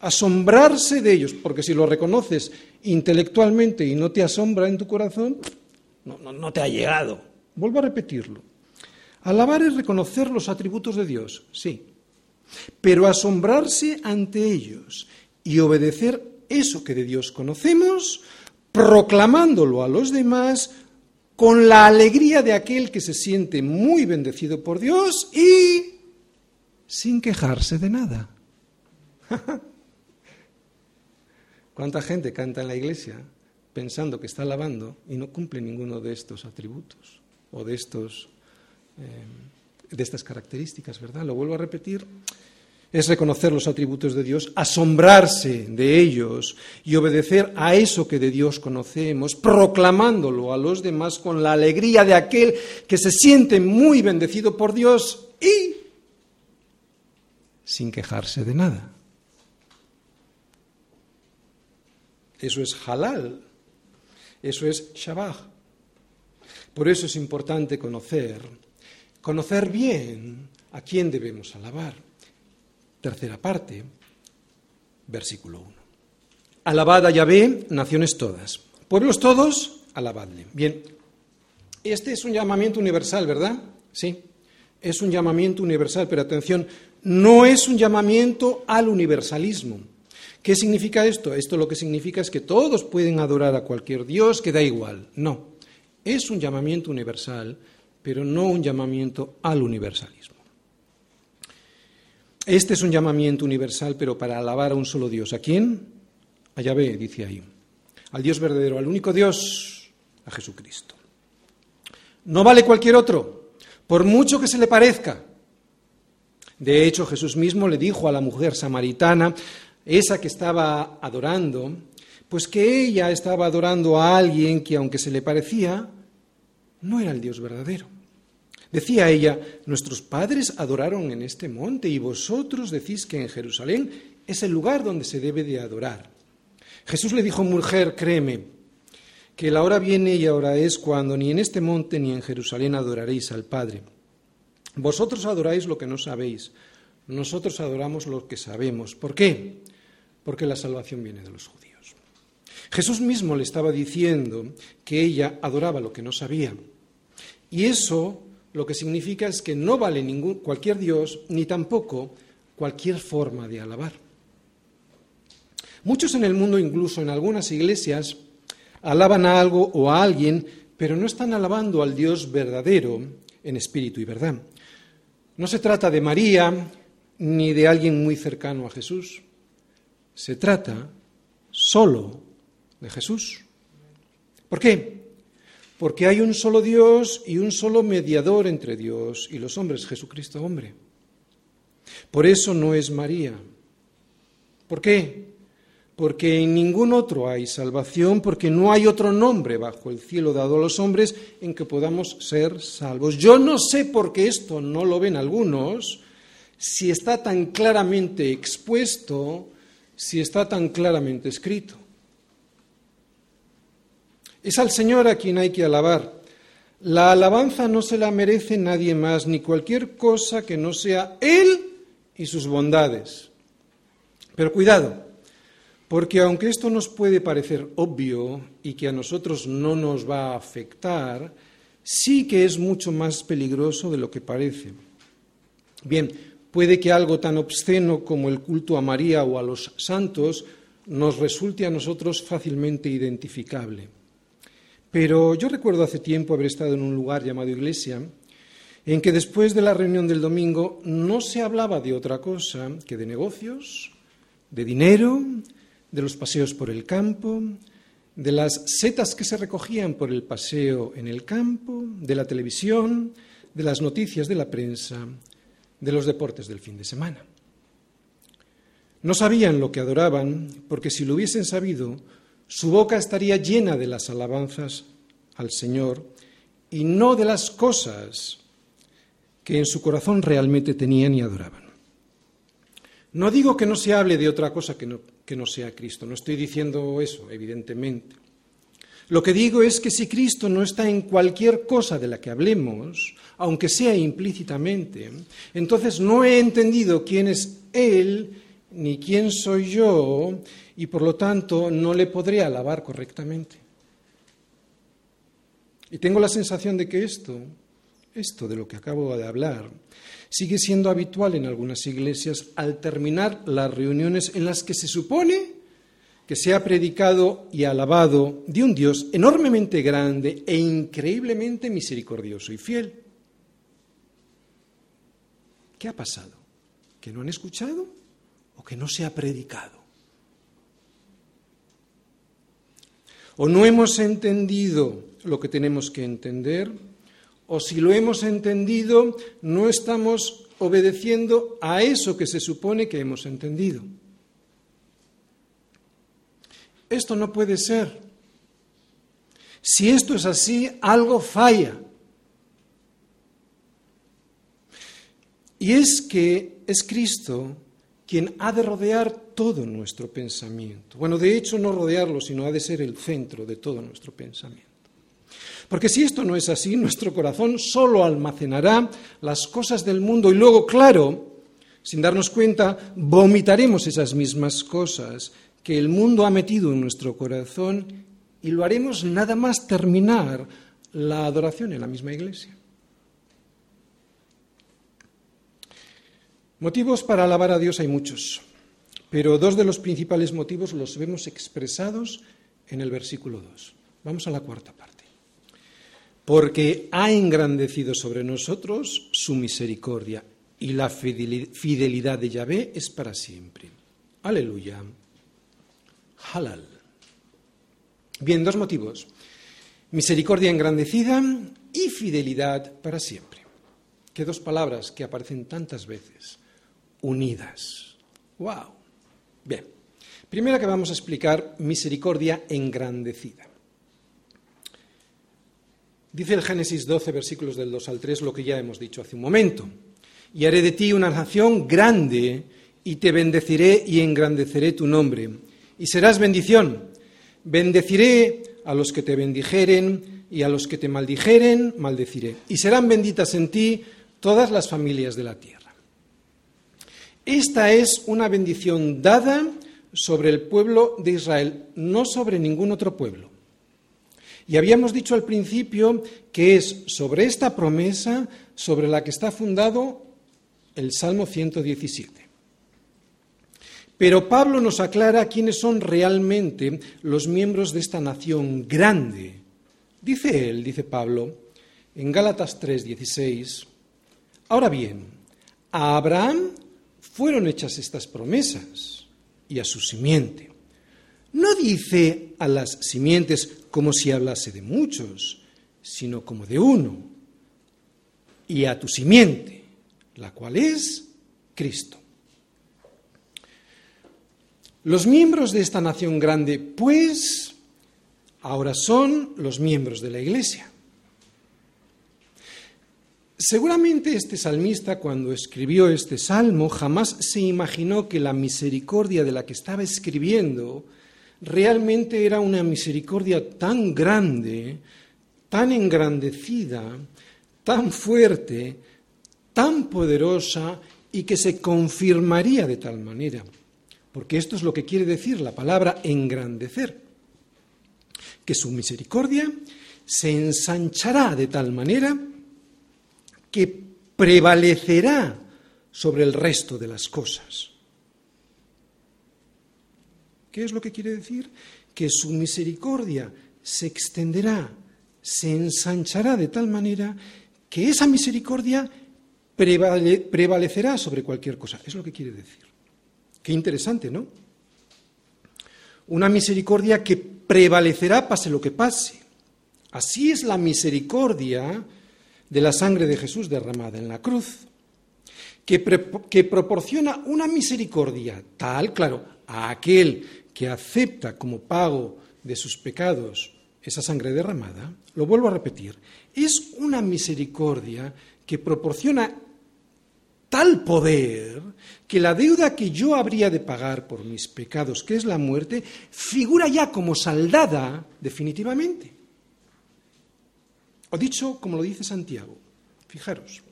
Speaker 1: asombrarse de ellos, porque si lo reconoces intelectualmente y no te asombra en tu corazón, no, te ha llegado. Vuelvo a repetirlo. Alabar es reconocer los atributos de Dios, sí, pero asombrarse ante ellos y obedecer eso que de Dios conocemos, proclamándolo a los demás con la alegría de aquel que se siente muy bendecido por Dios y sin quejarse de nada. ¿Cuánta gente canta en la iglesia pensando que está alabando y no cumple ninguno de estos atributos o de, estos, eh, de estas características, verdad? Lo vuelvo a repetir. Es reconocer los atributos de Dios, asombrarse de ellos y obedecer a eso que de Dios conocemos, proclamándolo a los demás con la alegría de aquel que se siente muy bendecido por Dios y sin quejarse de nada. Eso es halal. Eso es shabbat. Por eso es importante conocer, conocer bien a quién debemos alabar. Tercera parte, versículo 1. Alabad a Yahvé, naciones todas. Pueblos todos, alabadle. Bien, este es un llamamiento universal, ¿verdad? Sí, es un llamamiento universal, pero atención, no es un llamamiento al universalismo. ¿Qué significa esto? Esto lo que significa es que todos pueden adorar a cualquier Dios, que da igual. No, es un llamamiento universal, pero no un llamamiento al universalismo. Este es un llamamiento universal, pero para alabar a un solo Dios. ¿A quién? A Yahvé, dice ahí. Al Dios verdadero, al único Dios, a Jesucristo. No vale cualquier otro, por mucho que se le parezca. De hecho, Jesús mismo le dijo a la mujer samaritana, esa que estaba adorando, pues que ella estaba adorando a alguien que aunque se le parecía, no era el Dios verdadero. Decía ella, nuestros padres adoraron en este monte y vosotros decís que en Jerusalén es el lugar donde se debe de adorar. Jesús le dijo, mujer, créeme, que la hora viene y ahora es cuando ni en este monte ni en Jerusalén adoraréis al Padre. Vosotros adoráis lo que no sabéis, nosotros adoramos lo que sabemos. ¿Por qué? Porque la salvación viene de los judíos. Jesús mismo le estaba diciendo que ella adoraba lo que no sabía. Y eso lo que significa es que no vale ningún, cualquier Dios ni tampoco cualquier forma de alabar. Muchos en el mundo, incluso en algunas iglesias, alaban a algo o a alguien, pero no están alabando al Dios verdadero en espíritu y verdad. No se trata de María ni de alguien muy cercano a Jesús. Se trata solo de Jesús. ¿Por qué? Porque hay un solo Dios y un solo mediador entre Dios y los hombres, Jesucristo hombre. Por eso no es María. ¿Por qué? Porque en ningún otro hay salvación, porque no hay otro nombre bajo el cielo dado a los hombres en que podamos ser salvos. Yo no sé por qué esto no lo ven algunos, si está tan claramente expuesto, si está tan claramente escrito. Es al Señor a quien hay que alabar. La alabanza no se la merece nadie más, ni cualquier cosa que no sea Él y sus bondades. Pero cuidado, porque aunque esto nos puede parecer obvio y que a nosotros no nos va a afectar, sí que es mucho más peligroso de lo que parece. Bien, puede que algo tan obsceno como el culto a María o a los santos nos resulte a nosotros fácilmente identificable. Pero yo recuerdo hace tiempo haber estado en un lugar llamado iglesia, en que después de la reunión del domingo no se hablaba de otra cosa que de negocios, de dinero, de los paseos por el campo, de las setas que se recogían por el paseo en el campo, de la televisión, de las noticias de la prensa, de los deportes del fin de semana. No sabían lo que adoraban, porque si lo hubiesen sabido, su boca estaría llena de las alabanzas al Señor y no de las cosas que en su corazón realmente tenían y adoraban. No digo que no se hable de otra cosa que no, que no sea Cristo, no estoy diciendo eso, evidentemente. Lo que digo es que si Cristo no está en cualquier cosa de la que hablemos, aunque sea implícitamente, entonces no he entendido quién es Él ni quién soy yo y por lo tanto no le podré alabar correctamente. Y tengo la sensación de que esto, esto de lo que acabo de hablar, sigue siendo habitual en algunas iglesias al terminar las reuniones en las que se supone que se ha predicado y alabado de un Dios enormemente grande e increíblemente misericordioso y fiel. ¿Qué ha pasado? ¿Que no han escuchado o que no se ha predicado? ¿O no hemos entendido lo que tenemos que entender? ¿O si lo hemos entendido, no estamos obedeciendo a eso que se supone que hemos entendido? Esto no puede ser. Si esto es así, algo falla. Y es que es Cristo quien ha de rodear todo nuestro pensamiento. Bueno, de hecho no rodearlo, sino ha de ser el centro de todo nuestro pensamiento. Porque si esto no es así, nuestro corazón solo almacenará las cosas del mundo y luego, claro, sin darnos cuenta, vomitaremos esas mismas cosas que el mundo ha metido en nuestro corazón y lo haremos nada más terminar la adoración en la misma iglesia. Motivos para alabar a Dios hay muchos, pero dos de los principales motivos los vemos expresados en el versículo 2. Vamos a la cuarta parte. Porque ha engrandecido sobre nosotros su misericordia y la fidelidad de Yahvé es para siempre. Aleluya. Halal. Bien, dos motivos. Misericordia engrandecida y fidelidad para siempre. Qué dos palabras que aparecen tantas veces unidas. ¡Wow! Bien, primera que vamos a explicar, misericordia engrandecida. Dice el Génesis 12, versículos del 2 al 3, lo que ya hemos dicho hace un momento. Y haré de ti una nación grande, y te bendeciré y engrandeceré tu nombre. Y serás bendición. Bendeciré a los que te bendijeren, y a los que te maldijeren, maldeciré. Y serán benditas en ti todas las familias de la tierra. Esta es una bendición dada sobre el pueblo de Israel, no sobre ningún otro pueblo. Y habíamos dicho al principio que es sobre esta promesa sobre la que está fundado el Salmo 117. Pero Pablo nos aclara quiénes son realmente los miembros de esta nación grande. Dice él, dice Pablo, en Gálatas 3:16, ahora bien, a Abraham fueron hechas estas promesas y a su simiente. No dice a las simientes como si hablase de muchos, sino como de uno, y a tu simiente, la cual es Cristo. Los miembros de esta nación grande, pues, ahora son los miembros de la Iglesia. Seguramente este salmista, cuando escribió este salmo, jamás se imaginó que la misericordia de la que estaba escribiendo realmente era una misericordia tan grande, tan engrandecida, tan fuerte, tan poderosa y que se confirmaría de tal manera. Porque esto es lo que quiere decir la palabra engrandecer. Que su misericordia se ensanchará de tal manera que prevalecerá sobre el resto de las cosas. ¿Qué es lo que quiere decir? Que su misericordia se extenderá, se ensanchará de tal manera que esa misericordia prevalecerá sobre cualquier cosa. Es lo que quiere decir. Qué interesante, ¿no? Una misericordia que prevalecerá pase lo que pase. Así es la misericordia de la sangre de Jesús derramada en la cruz, que, que proporciona una misericordia tal, claro, a aquel que acepta como pago de sus pecados esa sangre derramada, lo vuelvo a repetir, es una misericordia que proporciona tal poder que la deuda que yo habría de pagar por mis pecados, que es la muerte, figura ya como saldada definitivamente. O dicho como lo dice Santiago, fijaros,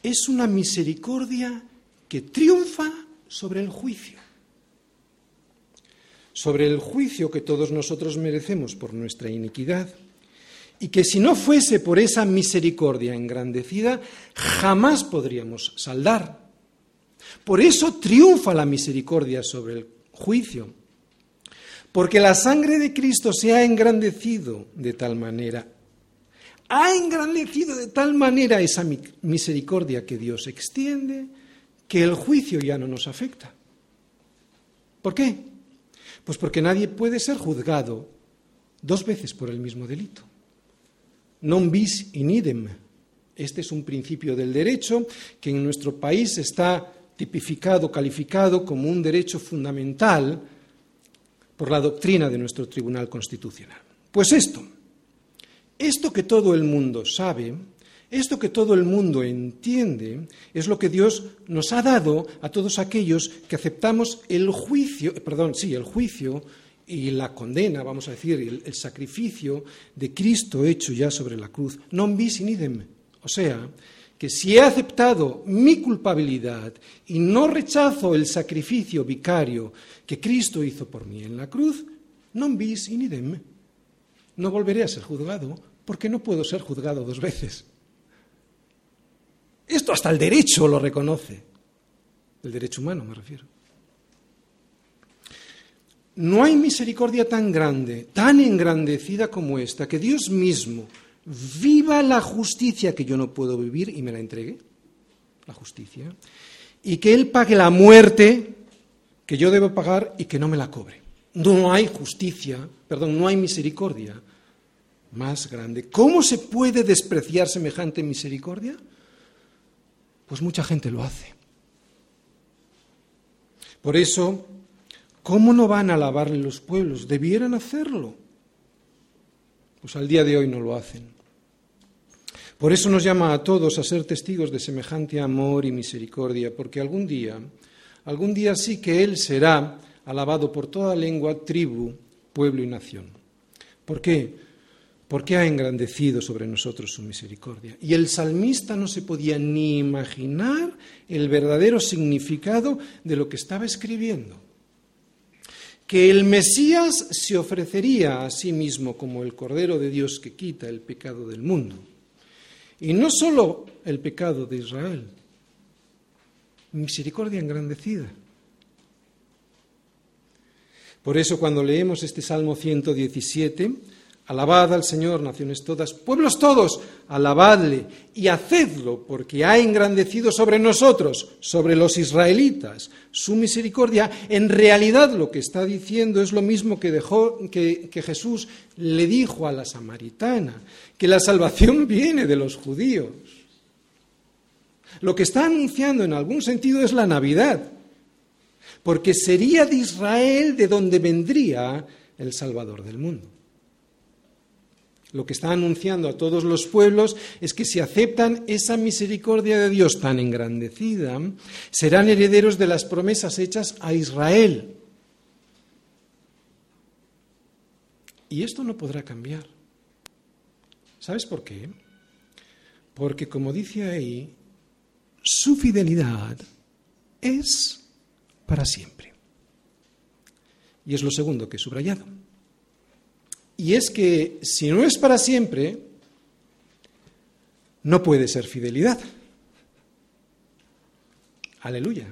Speaker 1: es una misericordia que triunfa sobre el juicio sobre el juicio que todos nosotros merecemos por nuestra iniquidad, y que si no fuese por esa misericordia engrandecida, jamás podríamos saldar. Por eso triunfa la misericordia sobre el juicio, porque la sangre de Cristo se ha engrandecido de tal manera, ha engrandecido de tal manera esa misericordia que Dios extiende, que el juicio ya no nos afecta. ¿Por qué? Pues porque nadie puede ser juzgado dos veces por el mismo delito. Non bis in idem. Este es un principio del derecho que en nuestro país está tipificado, calificado como un derecho fundamental por la doctrina de nuestro Tribunal Constitucional. Pues esto, esto que todo el mundo sabe, esto que todo el mundo entiende es lo que Dios nos ha dado a todos aquellos que aceptamos el juicio, perdón, sí, el juicio y la condena, vamos a decir, el, sacrificio de Cristo hecho ya sobre la cruz, non bis in idem. O sea, que si he aceptado mi culpabilidad y no rechazo el sacrificio vicario que Cristo hizo por mí en la cruz, non bis in idem. No volveré a ser juzgado porque no puedo ser juzgado dos veces. Esto hasta el derecho lo reconoce. El derecho humano me refiero. No hay misericordia tan grande, tan engrandecida como esta, que Dios mismo viva la justicia que yo no puedo vivir y me la entregue, la justicia, y que Él pague la muerte que yo debo pagar y que no me la cobre. No hay justicia, perdón, no hay misericordia más grande. ¿Cómo se puede despreciar semejante misericordia? Pues mucha gente lo hace. Por eso, ¿cómo no van a alabarle los pueblos? Debieran hacerlo. pues al día de hoy no lo hacen. Por eso nos llama a todos a ser testigos de semejante amor y misericordia, porque algún día, algún día sí que Él será alabado por toda lengua, tribu, pueblo y nación. ¿Por qué? Porque ha engrandecido sobre nosotros su misericordia. Y el salmista no se podía ni imaginar el verdadero significado de lo que estaba escribiendo. Que el Mesías se ofrecería a sí mismo como el Cordero de Dios que quita el pecado del mundo. Y no solo el pecado de Israel, misericordia engrandecida. Por eso cuando leemos este Salmo 117, Alabad al Señor, naciones todas, pueblos todos, alabadle y hacedlo, porque ha engrandecido sobre nosotros, sobre los israelitas, su misericordia. En realidad lo que está diciendo es lo mismo que, dejó, que, Jesús le dijo a la samaritana, que la salvación viene de los judíos. Lo que está anunciando en algún sentido es la Navidad, porque sería de Israel de donde vendría el Salvador del mundo. Lo que está anunciando a todos los pueblos es que si aceptan esa misericordia de Dios tan engrandecida, serán herederos de las promesas hechas a Israel. Y esto no podrá cambiar. ¿Sabes por qué? Porque como dice ahí, su fidelidad es para siempre. Y es lo segundo que he subrayado. Y es que si no es para siempre, no puede ser fidelidad. Aleluya.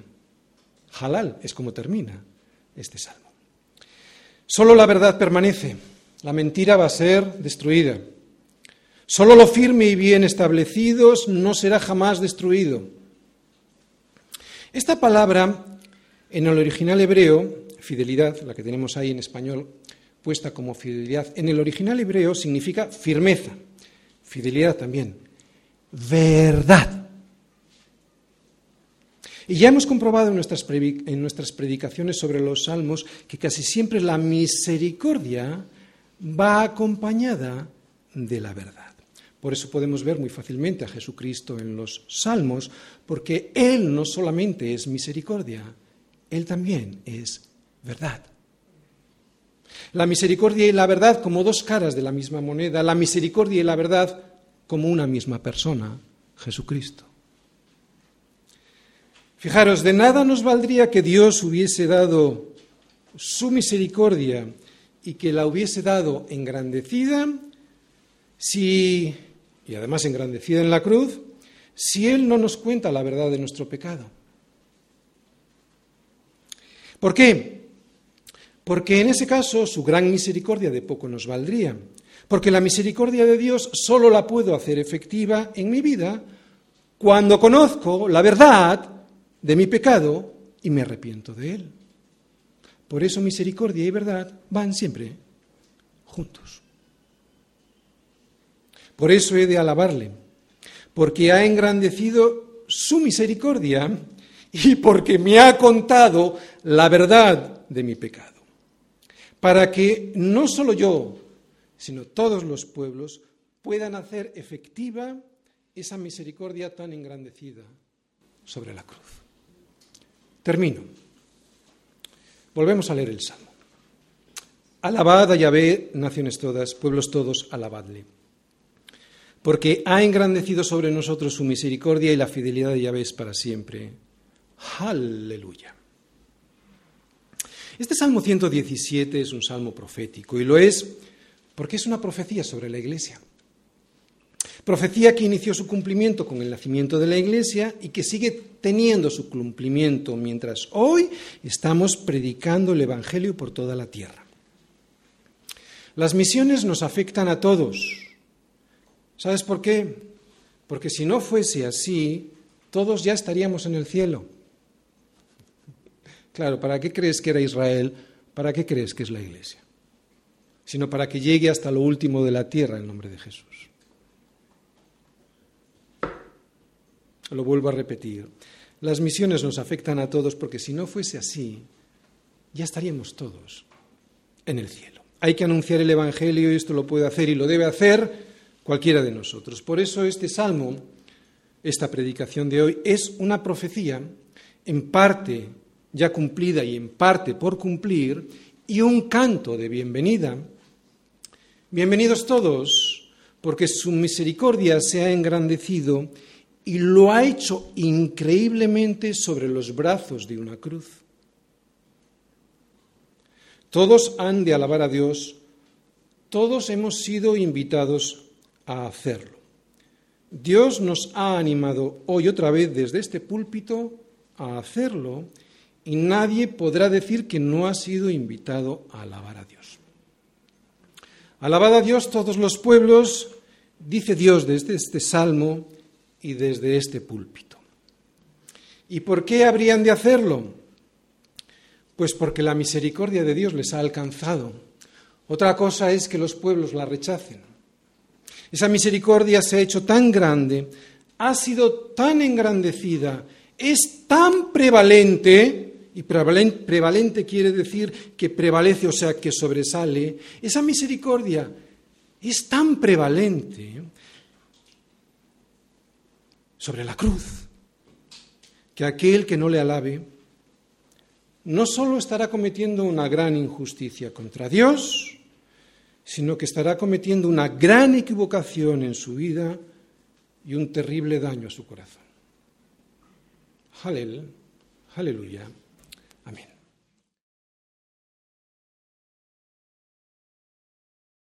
Speaker 1: Halal es como termina este salmo. Solo la verdad permanece, la mentira va a ser destruida. Solo lo firme y bien establecido no será jamás destruido. Esta palabra en el original hebreo, fidelidad, la que tenemos ahí en español, puesta como fidelidad, en el original hebreo significa firmeza, fidelidad también, verdad. Y ya hemos comprobado en nuestras, en nuestras predicaciones sobre los salmos que casi siempre la misericordia va acompañada de la verdad. Por eso podemos ver muy fácilmente a Jesucristo en los salmos, porque Él no solamente es misericordia, Él también es verdad. La misericordia y la verdad como dos caras de la misma moneda, la misericordia y la verdad como una misma persona, Jesucristo. Fijaros, de nada nos valdría que Dios hubiese dado su misericordia y que la hubiese dado engrandecida si, y además engrandecida en la cruz, si Él no nos cuenta la verdad de nuestro pecado. ¿Por qué? Porque en ese caso su gran misericordia de poco nos valdría. Porque la misericordia de Dios solo la puedo hacer efectiva en mi vida cuando conozco la verdad de mi pecado y me arrepiento de él. Por eso misericordia y verdad van siempre juntos. Por eso he de alabarle, porque ha engrandecido su misericordia y porque me ha contado la verdad de mi pecado para que no solo yo, sino todos los pueblos puedan hacer efectiva esa misericordia tan engrandecida sobre la cruz. Termino. Volvemos a leer el Salmo. Alabad a Yahvé, naciones todas, pueblos todos, alabadle. Porque ha engrandecido sobre nosotros su misericordia y la fidelidad de Yahvé es para siempre. Aleluya. Este Salmo 117 es un salmo profético y lo es porque es una profecía sobre la Iglesia. Profecía que inició su cumplimiento con el nacimiento de la Iglesia y que sigue teniendo su cumplimiento mientras hoy estamos predicando el Evangelio por toda la tierra. Las misiones nos afectan a todos. ¿Sabes por qué? Porque si no fuese así, todos ya estaríamos en el cielo. Claro, ¿para qué crees que era Israel? ¿Para qué crees que es la Iglesia? Sino para que llegue hasta lo último de la tierra el nombre de Jesús. Lo vuelvo a repetir. Las misiones nos afectan a todos porque si no fuese así, ya estaríamos todos en el cielo. hay que anunciar el Evangelio y esto lo puede hacer y lo debe hacer cualquiera de nosotros. Por eso este salmo, esta predicación de hoy, es una profecía en parte ya cumplida y en parte por cumplir y un canto de bienvenida. Bienvenidos todos, porque su misericordia se ha engrandecido y lo ha hecho increíblemente sobre los brazos de una cruz. Todos han de alabar a Dios, todos hemos sido invitados a hacerlo. Dios nos ha animado hoy otra vez desde este púlpito a hacerlo y nadie podrá decir que no ha sido invitado a alabar a Dios. Alabad a Dios todos los pueblos, dice Dios desde este salmo, y desde este púlpito. ¿Y por qué habrían de hacerlo? Pues porque la misericordia de Dios les ha alcanzado. Otra cosa es que los pueblos la rechacen. Esa misericordia se ha hecho tan grande, ha sido tan engrandecida, es tan prevalente, y prevalente, quiere decir que prevalece, o sea, que sobresale, esa misericordia es tan prevalente sobre la cruz, que aquel que no le alabe no solo estará cometiendo una gran injusticia contra Dios, sino que estará cometiendo una gran equivocación en su vida y un terrible daño a su corazón. Aleluya.